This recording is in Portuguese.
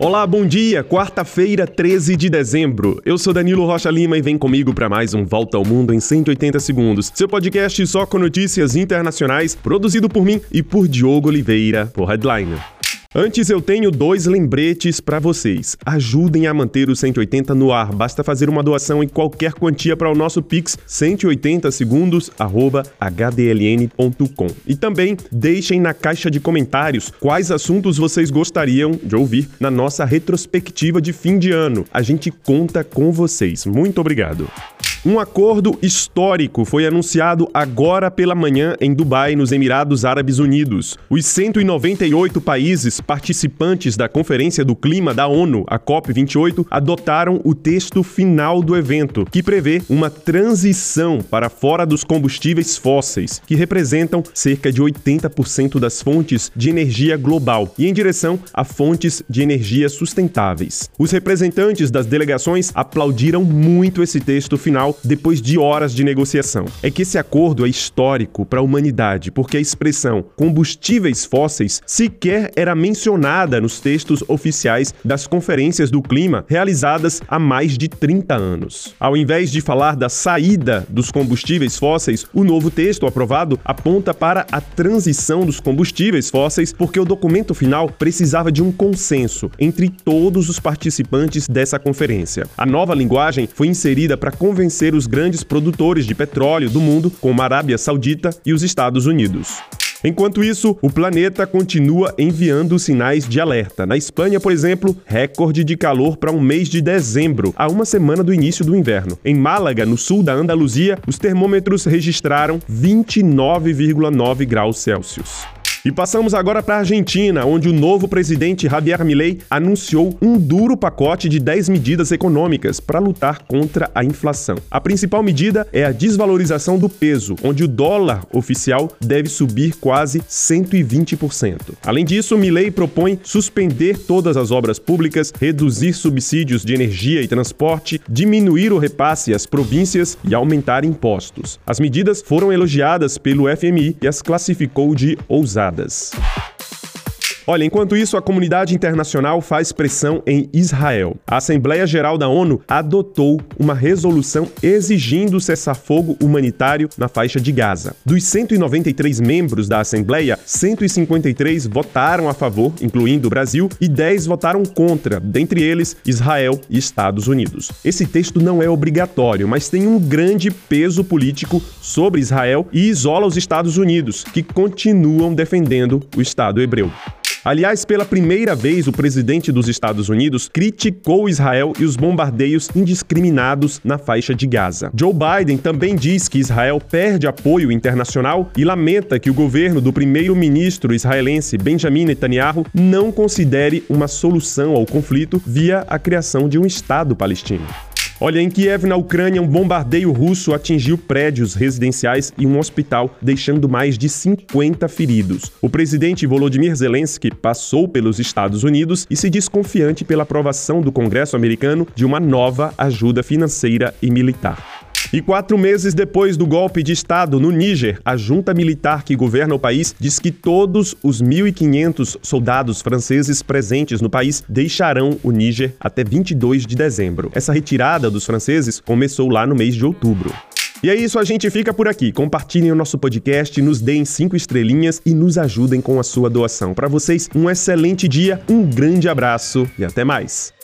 Olá, bom dia. Quarta-feira, 13 de dezembro. Eu sou Danilo Rocha Lima e vem comigo para mais um Volta ao Mundo em 180 segundos. Seu podcast só com notícias internacionais, produzido por mim e por Diogo Oliveira, por Headliner. Antes eu tenho dois lembretes para vocês. Ajudem a manter o 180 no ar. Basta fazer uma doação em qualquer quantia para o nosso Pix 180 segundos hdln.com. E também deixem na caixa de comentários quais assuntos vocês gostariam de ouvir na nossa retrospectiva de fim de ano. A gente conta com vocês. Muito obrigado. Um acordo histórico foi anunciado agora pela manhã em Dubai, nos Emirados Árabes Unidos. Os 198 países participantes da Conferência do Clima da ONU, a COP28, adotaram o texto final do evento, que prevê uma transição para fora dos combustíveis fósseis, que representam cerca de 80% das fontes de energia global, e em direção a fontes de energia sustentáveis. Os representantes das delegações aplaudiram muito esse texto final depois de horas de negociação. É que esse acordo é histórico para a humanidade, porque a expressão combustíveis fósseis sequer era mencionada nos textos oficiais das conferências do clima realizadas há mais de 30 anos. Ao invés de falar da saída dos combustíveis fósseis, o novo texto aprovado aponta para a transição dos combustíveis fósseis, porque o documento final precisava de um consenso entre todos os participantes dessa conferência. A nova linguagem foi inserida para convencer ser os grandes produtores de petróleo do mundo, como a Arábia Saudita e os Estados Unidos. Enquanto isso, o planeta continua enviando sinais de alerta. Na Espanha, por exemplo, recorde de calor para um mês de dezembro, a uma semana do início do inverno. Em Málaga, no sul da Andaluzia, os termômetros registraram 29,9 graus Celsius. E passamos agora para a Argentina, onde o novo presidente Javier Milei anunciou um duro pacote de 10 medidas econômicas para lutar contra a inflação. A principal medida é a desvalorização do peso, onde o dólar oficial deve subir quase 120%. Além disso, Milei propõe suspender todas as obras públicas, reduzir subsídios de energia e transporte, diminuir o repasse às províncias e aumentar impostos. As medidas foram elogiadas pelo FMI e as classificou de ousadas. temporadas. Olha, enquanto isso, a comunidade internacional faz pressão em Israel. A Assembleia Geral da ONU adotou uma resolução exigindo cessar-fogo humanitário na faixa de Gaza. Dos 193 membros da Assembleia, 153 votaram a favor, incluindo o Brasil, e 10 votaram contra, dentre eles Israel e Estados Unidos. Esse texto não é obrigatório, mas tem um grande peso político sobre Israel e isola os Estados Unidos, que continuam defendendo o Estado hebreu. Aliás, pela primeira vez, o presidente dos Estados Unidos criticou Israel e os bombardeios indiscriminados na faixa de Gaza. Joe Biden também diz que Israel perde apoio internacional e lamenta que o governo do primeiro-ministro israelense Benjamin Netanyahu não considere uma solução ao conflito via a criação de um Estado palestino. Olha, em Kiev, na Ucrânia, um bombardeio russo atingiu prédios residenciais e um hospital, deixando mais de 50 feridos. O presidente Volodymyr Zelensky passou pelos Estados Unidos e se diz confiante pela aprovação do Congresso americano de uma nova ajuda financeira e militar. E quatro meses depois do golpe de Estado no Níger, a junta militar que governa o país diz que todos os 1.500 soldados franceses presentes no país deixarão o Níger até 22 de dezembro. Essa retirada dos franceses começou lá no mês de outubro. E é isso, a gente fica por aqui. Compartilhem o nosso podcast, nos deem cinco estrelinhas e nos ajudem com a sua doação. Para vocês, um excelente dia, um grande abraço e até mais.